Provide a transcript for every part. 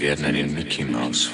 werden einen Mickey Mouse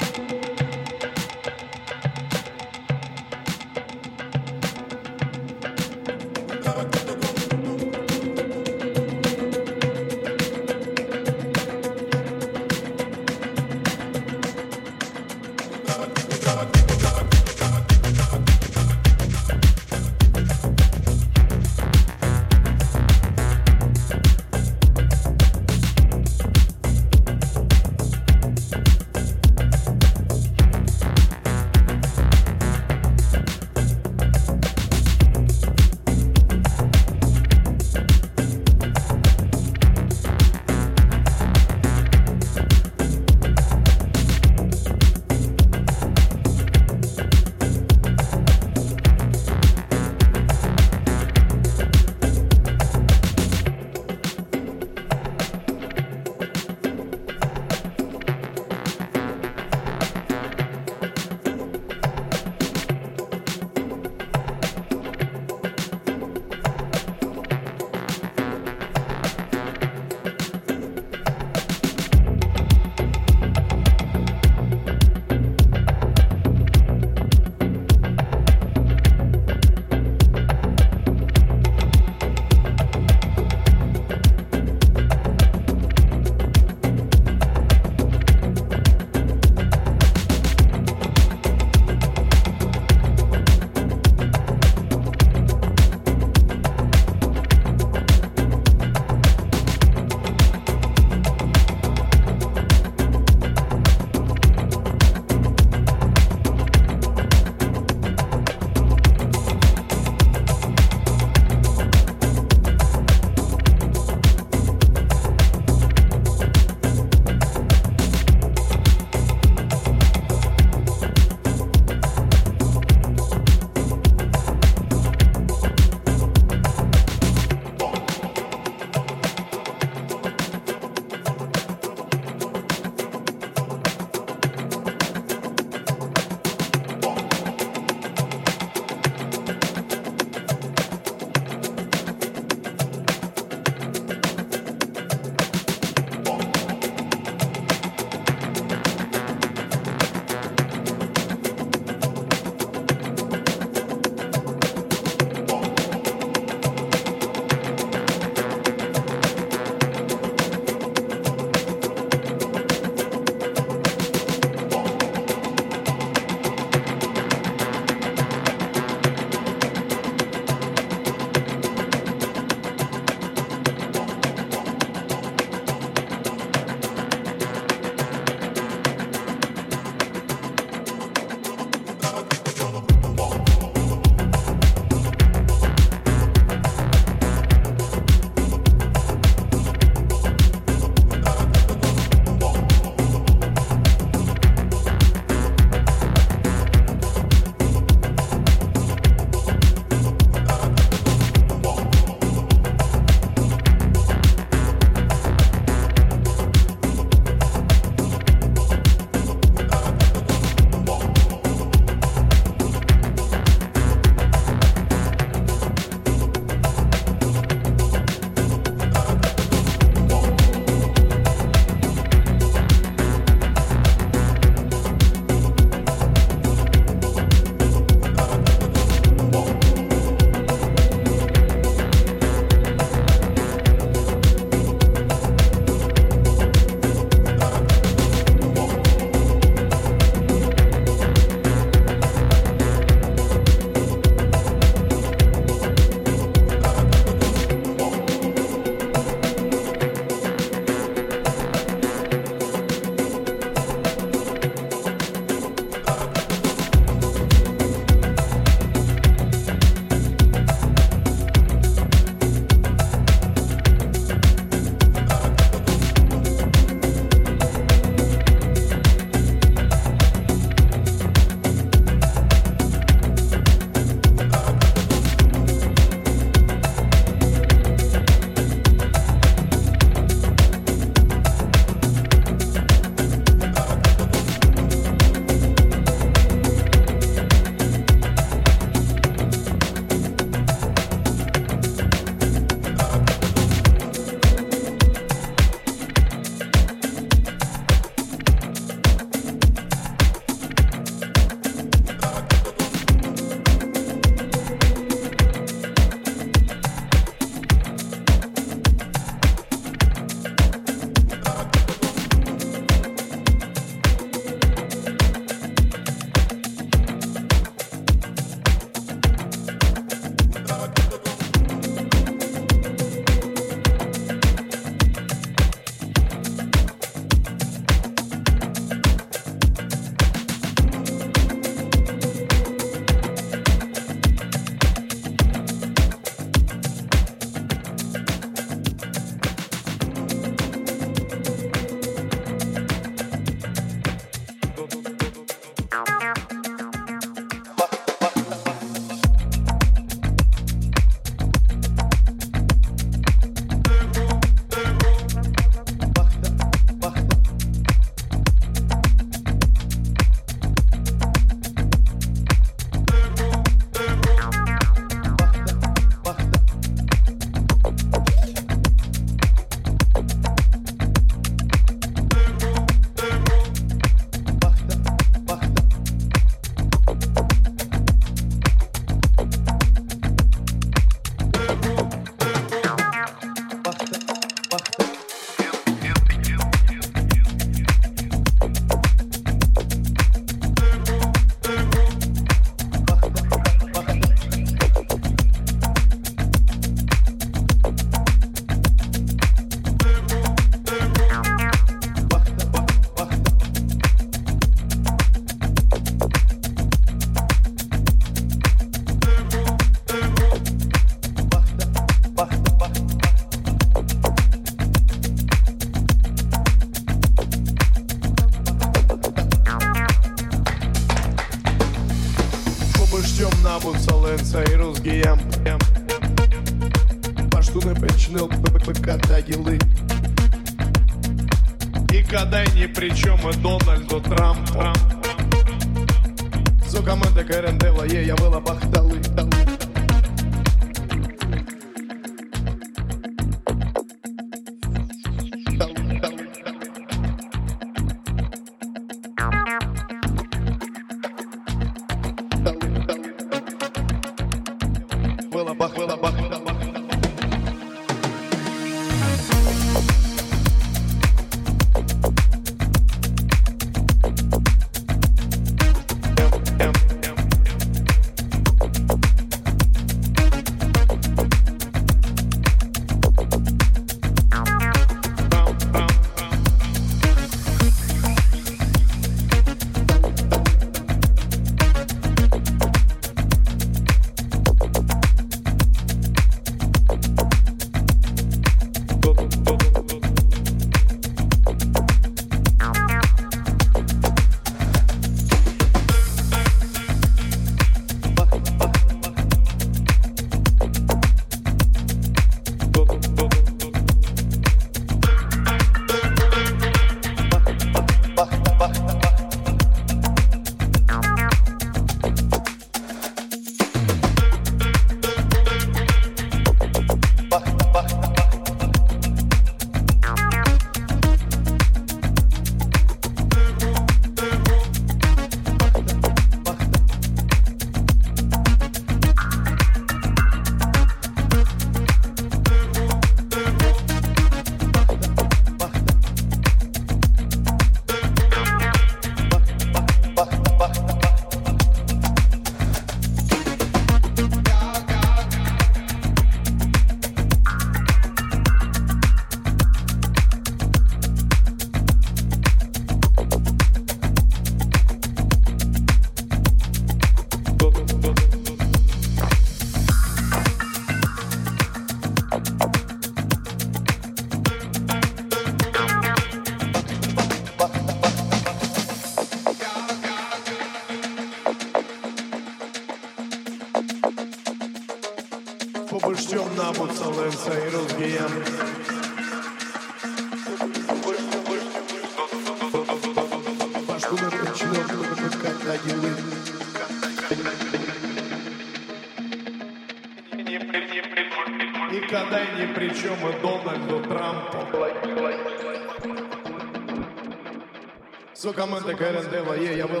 команда КРНД Вае, я была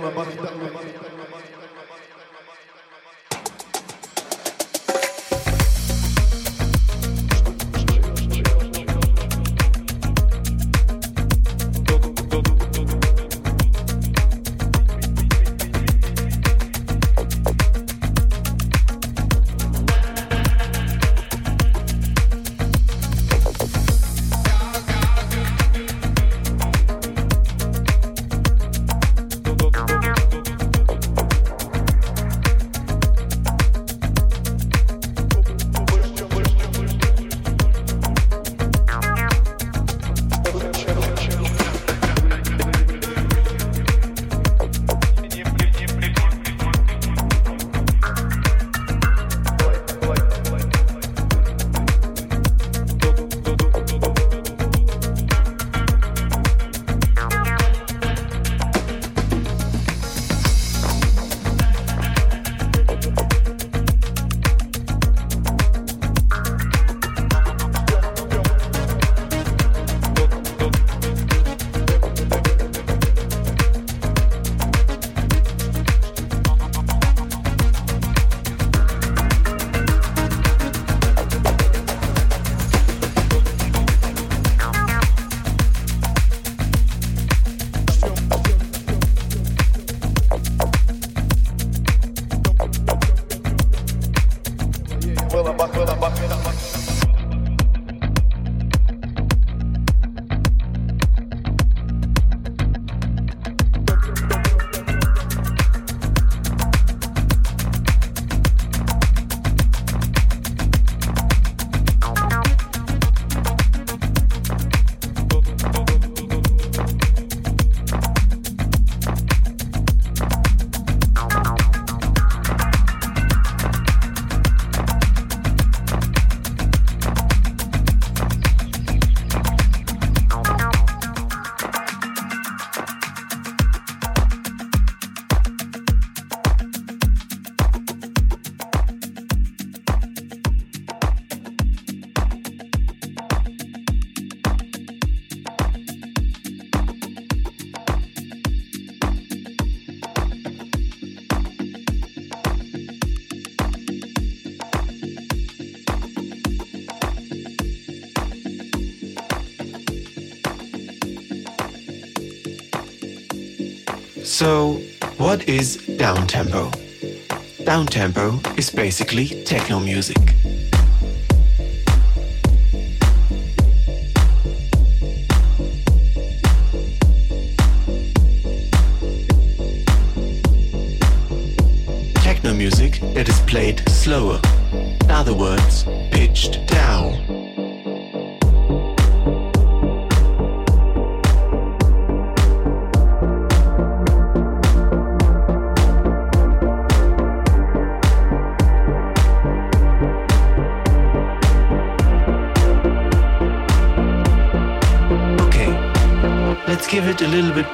So, what is downtempo? Downtempo is basically techno music. Techno music that is played slower. In other words,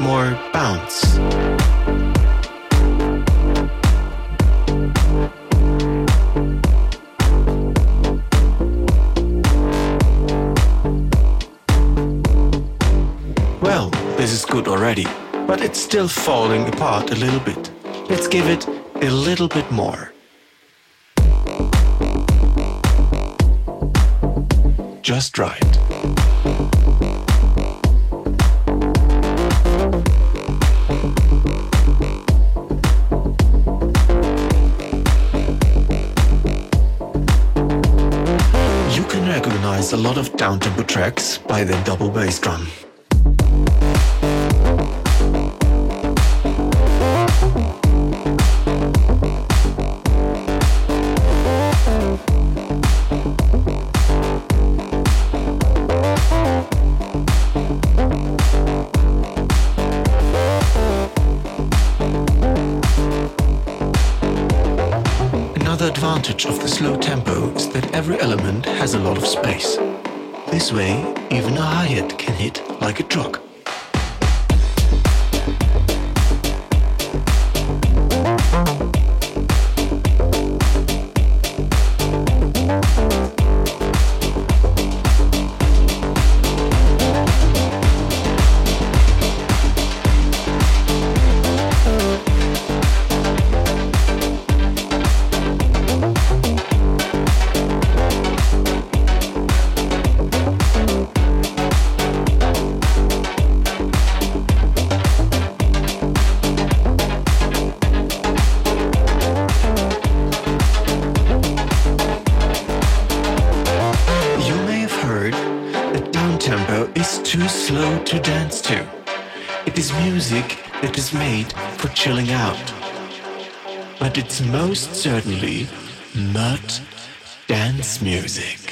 more bounce. Well, this is good already, but it's still falling apart a little bit. Let's give it a little bit more. Just right. A lot of downtempo tracks by the double bass drum. Of the slow tempo is that every element has a lot of space. This way, even a hi-hat can hit like a truck. Most certainly not dance music.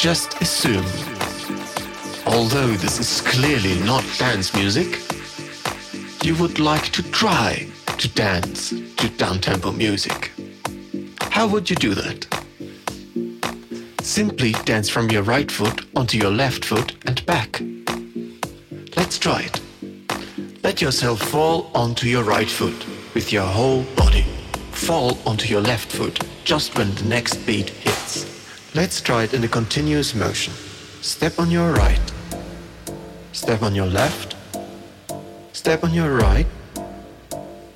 Just assume, although this is clearly not dance music, you would like to try to dance to downtempo music. How would you do that? Simply dance from your right foot onto your left foot and back. Let's try it. Let yourself fall onto your right foot with your whole body. Fall onto your left foot just when the next beat hits. Let's try it in a continuous motion. Step on your right. Step on your left. Step on your right.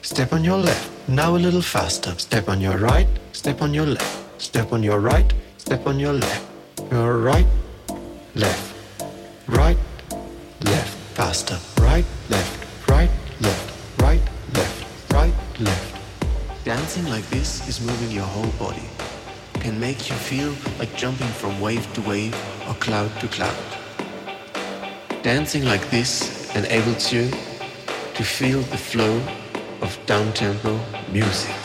Step on your left. Now a little faster. Step on your right. Step on your left. Step on your right. Step on your left. Your right. Left. Right. Left. Faster. Right. Left. Right. Left. Right. Left. Right. Left Dancing like this is moving your whole body. Can make you feel like jumping from wave to wave or cloud to cloud. Dancing like this enables you to feel the flow of downtempo music.